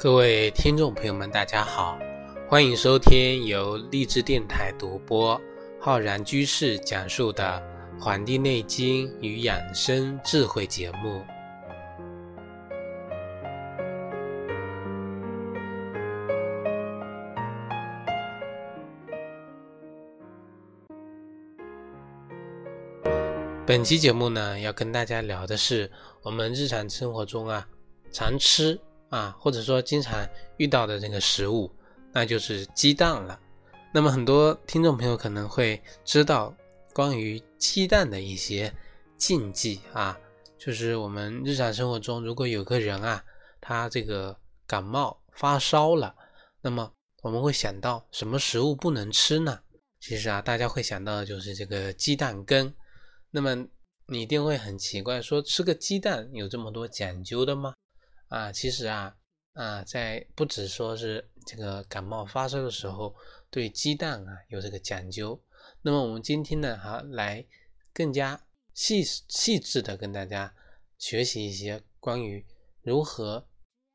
各位听众朋友们，大家好，欢迎收听由励志电台独播、浩然居士讲述的《黄帝内经与养生智慧》节目。本期节目呢，要跟大家聊的是我们日常生活中啊常吃。啊，或者说经常遇到的这个食物，那就是鸡蛋了。那么很多听众朋友可能会知道关于鸡蛋的一些禁忌啊，就是我们日常生活中如果有个人啊，他这个感冒发烧了，那么我们会想到什么食物不能吃呢？其实啊，大家会想到就是这个鸡蛋羹。那么你一定会很奇怪，说吃个鸡蛋有这么多讲究的吗？啊，其实啊，啊，在不只说是这个感冒发烧的时候，对鸡蛋啊有这个讲究。那么我们今天呢，哈，来更加细细致的跟大家学习一些关于如何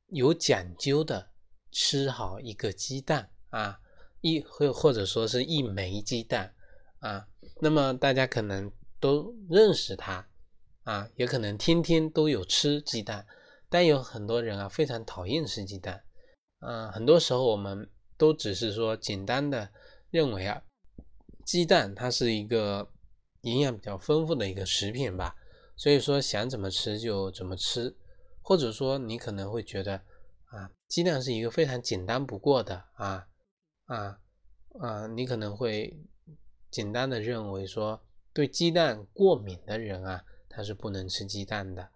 有讲究的吃好一个鸡蛋啊，一或或者说是一枚鸡蛋啊。那么大家可能都认识它啊，也可能天天都有吃鸡蛋。但有很多人啊，非常讨厌吃鸡蛋，嗯，很多时候我们都只是说简单的认为啊，鸡蛋它是一个营养比较丰富的一个食品吧，所以说想怎么吃就怎么吃，或者说你可能会觉得啊，鸡蛋是一个非常简单不过的啊啊啊，你可能会简单的认为说对鸡蛋过敏的人啊，他是不能吃鸡蛋的。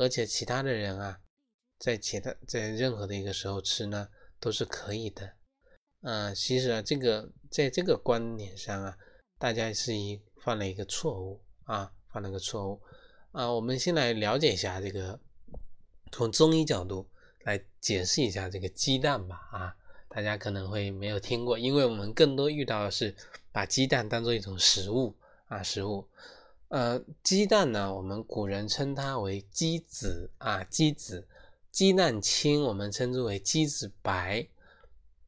而且其他的人啊，在其他在任何的一个时候吃呢，都是可以的。嗯，其实啊，这个在这个观点上啊，大家是一犯了一个错误啊，犯了个错误啊。我们先来了解一下这个，从中医角度来解释一下这个鸡蛋吧啊，大家可能会没有听过，因为我们更多遇到的是把鸡蛋当做一种食物啊，食物。呃，鸡蛋呢，我们古人称它为鸡子啊，鸡子，鸡蛋清我们称之为鸡子白，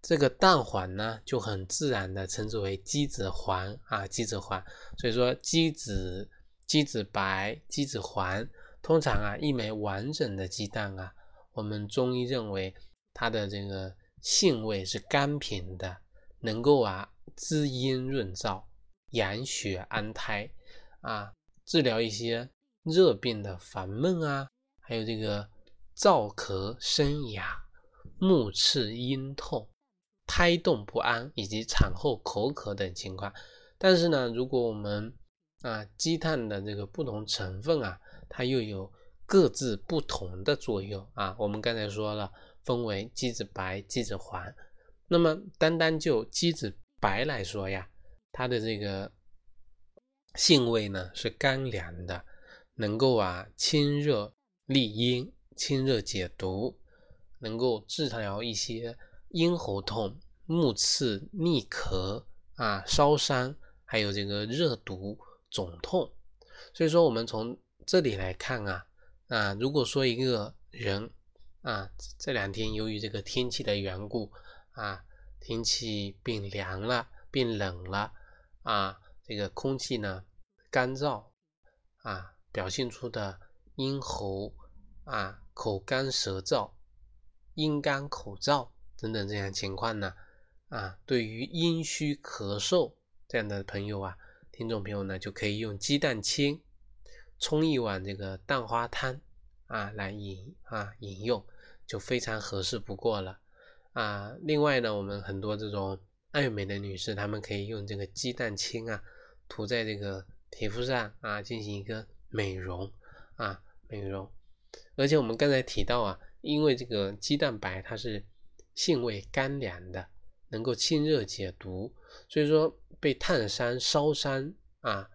这个蛋黄呢就很自然的称之为鸡子黄啊，鸡子黄。所以说鸡子、鸡子白、鸡子黄，通常啊一枚完整的鸡蛋啊，我们中医认为它的这个性味是甘平的，能够啊滋阴润燥、养血安胎。啊，治疗一些热病的烦闷啊，还有这个燥咳生哑、目赤阴痛、胎动不安以及产后口渴等情况。但是呢，如果我们啊鸡蛋的这个不同成分啊，它又有各自不同的作用啊。我们刚才说了，分为鸡子白、鸡子黄。那么单单就鸡子白来说呀，它的这个。性味呢是甘凉的，能够啊清热利阴、清热解毒，能够治疗一些咽喉痛、目刺、逆咳啊、烧伤，还有这个热毒、肿痛。所以说，我们从这里来看啊啊，如果说一个人啊这两天由于这个天气的缘故啊，天气变凉了、变冷了啊。这个空气呢干燥啊，表现出的咽喉啊口干舌燥、咽干口燥等等这样情况呢啊，对于阴虚咳嗽这样的朋友啊，听众朋友呢就可以用鸡蛋清冲一碗这个蛋花汤啊来饮啊饮用，就非常合适不过了啊。另外呢，我们很多这种爱美的女士，她们可以用这个鸡蛋清啊。涂在这个皮肤上啊，进行一个美容啊，美容。而且我们刚才提到啊，因为这个鸡蛋白它是性味甘凉的，能够清热解毒，所以说被烫伤、烧伤啊，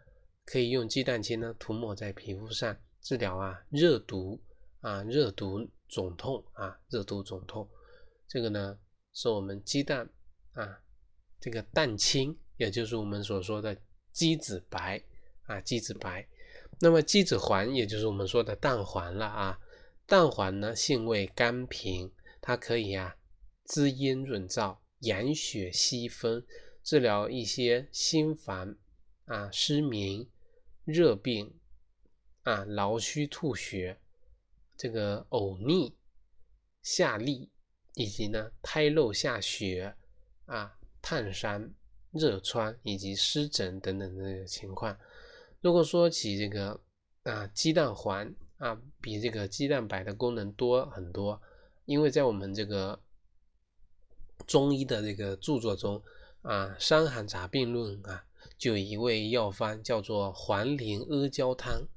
可以用鸡蛋清呢涂抹在皮肤上治疗啊热毒啊热毒肿痛啊热毒肿痛。这个呢是我们鸡蛋啊这个蛋清，也就是我们所说的。鸡子白啊，鸡子白，那么鸡子黄也就是我们说的蛋黄了啊。蛋黄呢，性味甘平，它可以啊滋阴润燥、养血息风，治疗一些心烦啊、失眠、热病啊、劳虚吐血、这个呕逆、下痢，以及呢胎漏下血啊、烫伤、热疮以及湿疹等等的情况。如果说起这个啊鸡蛋黄。啊，比这个鸡蛋白的功能多很多，因为在我们这个中医的这个著作中啊，《伤寒杂病论》啊，就有一味药方叫做黄连阿胶汤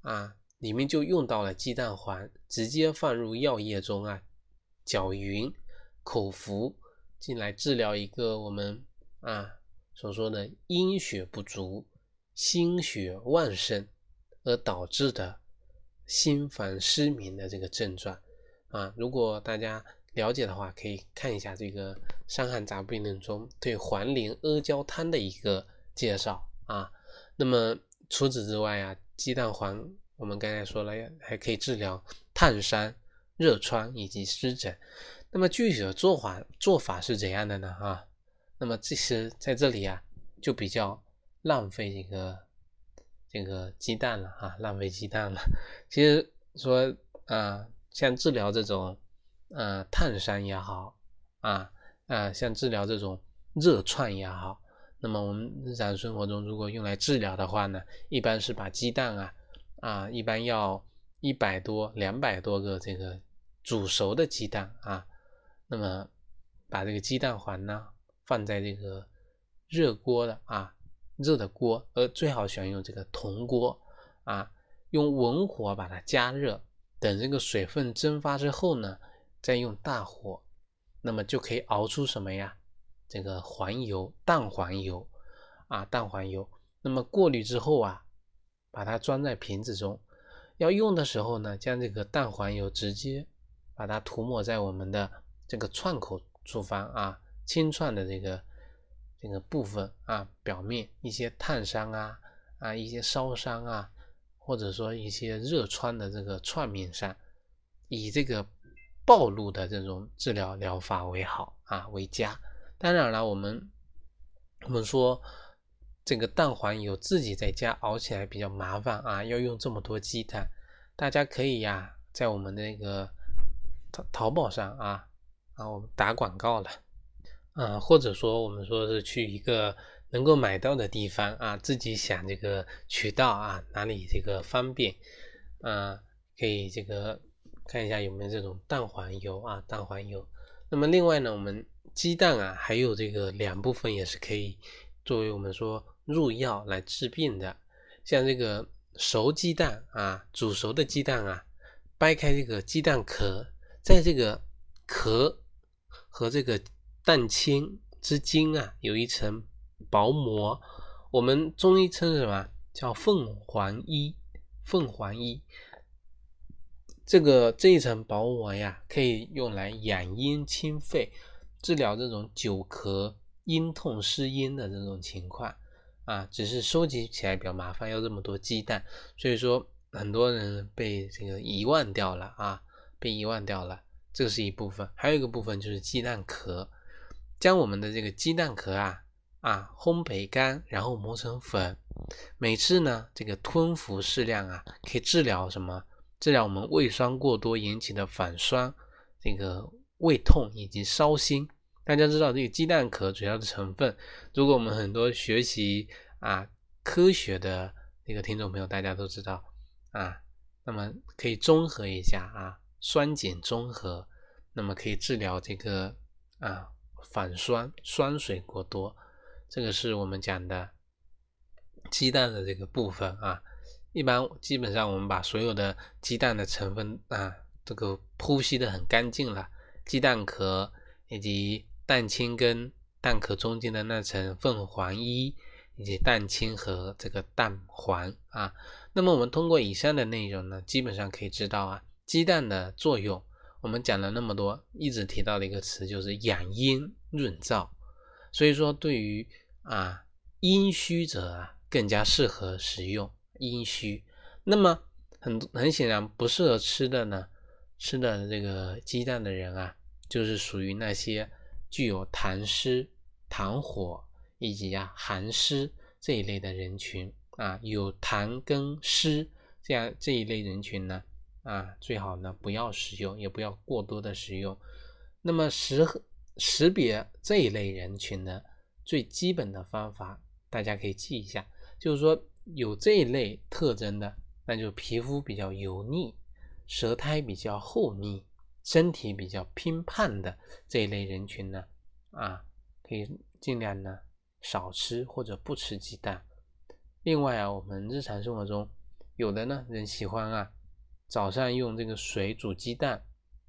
啊，里面就用到了鸡蛋黄，直接放入药液中啊，搅匀口服，进来治疗一个我们啊所说的阴血不足、心血旺盛而导致的。心烦失眠的这个症状啊，如果大家了解的话，可以看一下这个《伤寒杂病论》中对黄连阿胶汤的一个介绍啊。那么除此之外啊，鸡蛋黄我们刚才说了，还可以治疗烫伤、热疮以及湿疹。那么具体的做法做法是怎样的呢？啊，那么其实在这里啊，就比较浪费这个。这个鸡蛋了啊，浪费鸡蛋了。其实说啊，像治疗这种呃烫伤也好啊啊，像治疗这种热串也好，那么我们日常生活中如果用来治疗的话呢，一般是把鸡蛋啊啊，一般要一百多、两百多个这个煮熟的鸡蛋啊，那么把这个鸡蛋黄呢放在这个热锅的啊。热的锅，呃，最好选用这个铜锅啊，用文火把它加热，等这个水分蒸发之后呢，再用大火，那么就可以熬出什么呀？这个黄油，蛋黄油啊，蛋黄油。那么过滤之后啊，把它装在瓶子中，要用的时候呢，将这个蛋黄油直接把它涂抹在我们的这个创口处方啊，清创的这个。这个部分啊，表面一些烫伤啊啊，一些烧伤啊，或者说一些热疮的这个创面上，以这个暴露的这种治疗疗法为好啊为佳。当然了，我们我们说这个蛋黄油自己在家熬起来比较麻烦啊，要用这么多鸡蛋。大家可以呀，在我们那个淘淘宝上啊啊，我们打广告了。啊，或者说我们说是去一个能够买到的地方啊，自己想这个渠道啊，哪里这个方便啊，可以这个看一下有没有这种蛋黄油啊，蛋黄油。那么另外呢，我们鸡蛋啊，还有这个两部分也是可以作为我们说入药来治病的，像这个熟鸡蛋啊，煮熟的鸡蛋啊，掰开这个鸡蛋壳，在这个壳和这个。蛋清之间啊，有一层薄膜，我们中医称什么？叫凤凰衣。凤凰衣，这个这一层薄膜呀，可以用来养阴清肺，治疗这种久咳、阴痛失阴的这种情况啊。只是收集起来比较麻烦，要这么多鸡蛋，所以说很多人被这个遗忘掉了啊，被遗忘掉了。这是一部分，还有一个部分就是鸡蛋壳。将我们的这个鸡蛋壳啊啊烘焙干，然后磨成粉。每次呢，这个吞服适量啊，可以治疗什么？治疗我们胃酸过多引起的反酸、这个胃痛以及烧心。大家知道这个鸡蛋壳主要的成分，如果我们很多学习啊科学的那个听众朋友，大家都知道啊，那么可以综合一下啊，酸碱中和，那么可以治疗这个啊。反酸、酸水过多，这个是我们讲的鸡蛋的这个部分啊。一般基本上我们把所有的鸡蛋的成分啊，这个剖析的很干净了，鸡蛋壳以及蛋清跟蛋壳中间的那层凤凰衣，以及蛋清和这个蛋黄啊。那么我们通过以上的内容呢，基本上可以知道啊，鸡蛋的作用。我们讲了那么多，一直提到的一个词就是养阴润燥，所以说对于啊阴虚者啊更加适合食用阴虚。那么很很显然不适合吃的呢，吃的这个鸡蛋的人啊，就是属于那些具有痰湿、痰火以及啊寒湿这一类的人群啊，有痰跟湿这样这一类人群呢啊，最好呢不要使用，也不要过多的使用。那么识识别这一类人群呢，最基本的方法，大家可以记一下，就是说有这一类特征的，那就皮肤比较油腻。舌苔比较厚腻、身体比较偏胖的这一类人群呢，啊，可以尽量呢少吃或者不吃鸡蛋。另外啊，我们日常生活中有的呢人喜欢啊，早上用这个水煮鸡蛋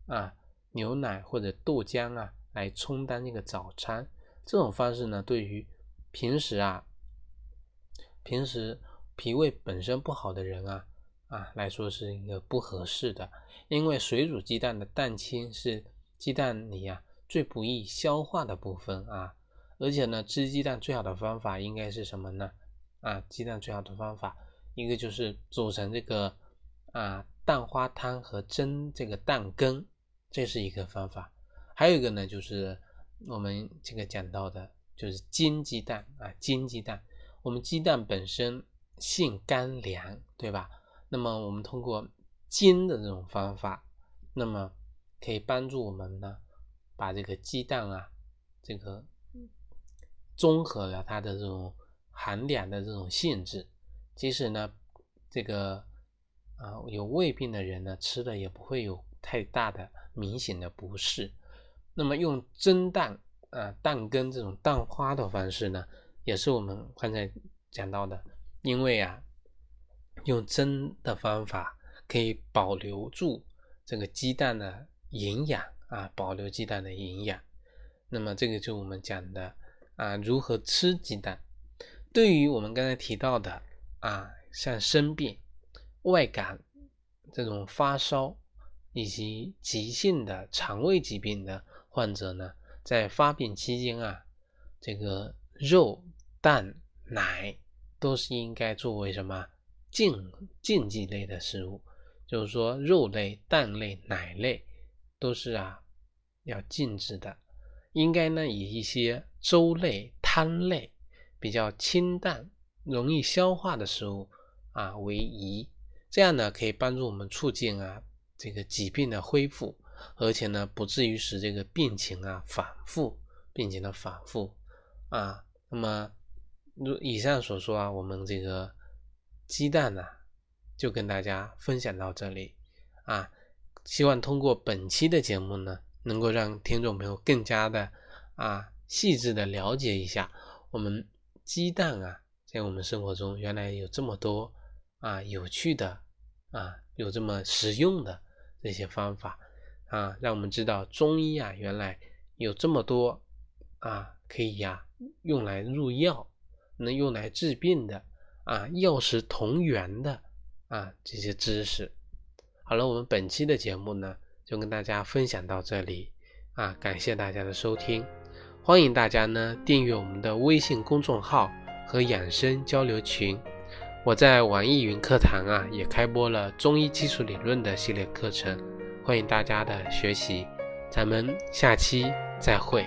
啊、牛奶或者豆浆啊来充当这个早餐。这种方式呢，对于平时啊、平时脾胃本身不好的人啊。啊，来说是一个不合适的，因为水煮鸡蛋的蛋清是鸡蛋里啊最不易消化的部分啊，而且呢，吃鸡蛋最好的方法应该是什么呢？啊，鸡蛋最好的方法，一个就是煮成这个啊蛋花汤和蒸这个蛋羹，这是一个方法，还有一个呢，就是我们这个讲到的，就是煎鸡蛋啊，煎鸡蛋，我们鸡蛋本身性甘凉，对吧？那么我们通过煎的这种方法，那么可以帮助我们呢，把这个鸡蛋啊，这个综合了它的这种寒凉的这种性质，即使呢这个啊有胃病的人呢吃了也不会有太大的明显的不适。那么用蒸蛋啊蛋羹这种蛋花的方式呢，也是我们刚才讲到的，因为啊。用蒸的方法可以保留住这个鸡蛋的营养啊，保留鸡蛋的营养。那么这个就我们讲的啊，如何吃鸡蛋。对于我们刚才提到的啊，像生病、外感这种发烧以及急性的肠胃疾病的患者呢，在发病期间啊，这个肉、蛋、奶都是应该作为什么？禁禁忌类的食物，就是说肉类、蛋类、奶类都是啊要禁止的。应该呢以一些粥类、汤类比较清淡、容易消化的食物啊为宜。这样呢可以帮助我们促进啊这个疾病的恢复，而且呢不至于使这个病情啊反复，病情的反复啊。那么如以上所说啊，我们这个。鸡蛋呢，就跟大家分享到这里啊！希望通过本期的节目呢，能够让听众朋友更加的啊细致的了解一下我们鸡蛋啊，在我们生活中原来有这么多啊有趣的啊，有这么实用的这些方法啊，让我们知道中医啊原来有这么多啊可以呀用来入药，能用来治病的。啊，药食同源的啊，这些知识。好了，我们本期的节目呢，就跟大家分享到这里啊，感谢大家的收听，欢迎大家呢订阅我们的微信公众号和养生交流群。我在网易云课堂啊，也开播了中医基础理论的系列课程，欢迎大家的学习。咱们下期再会。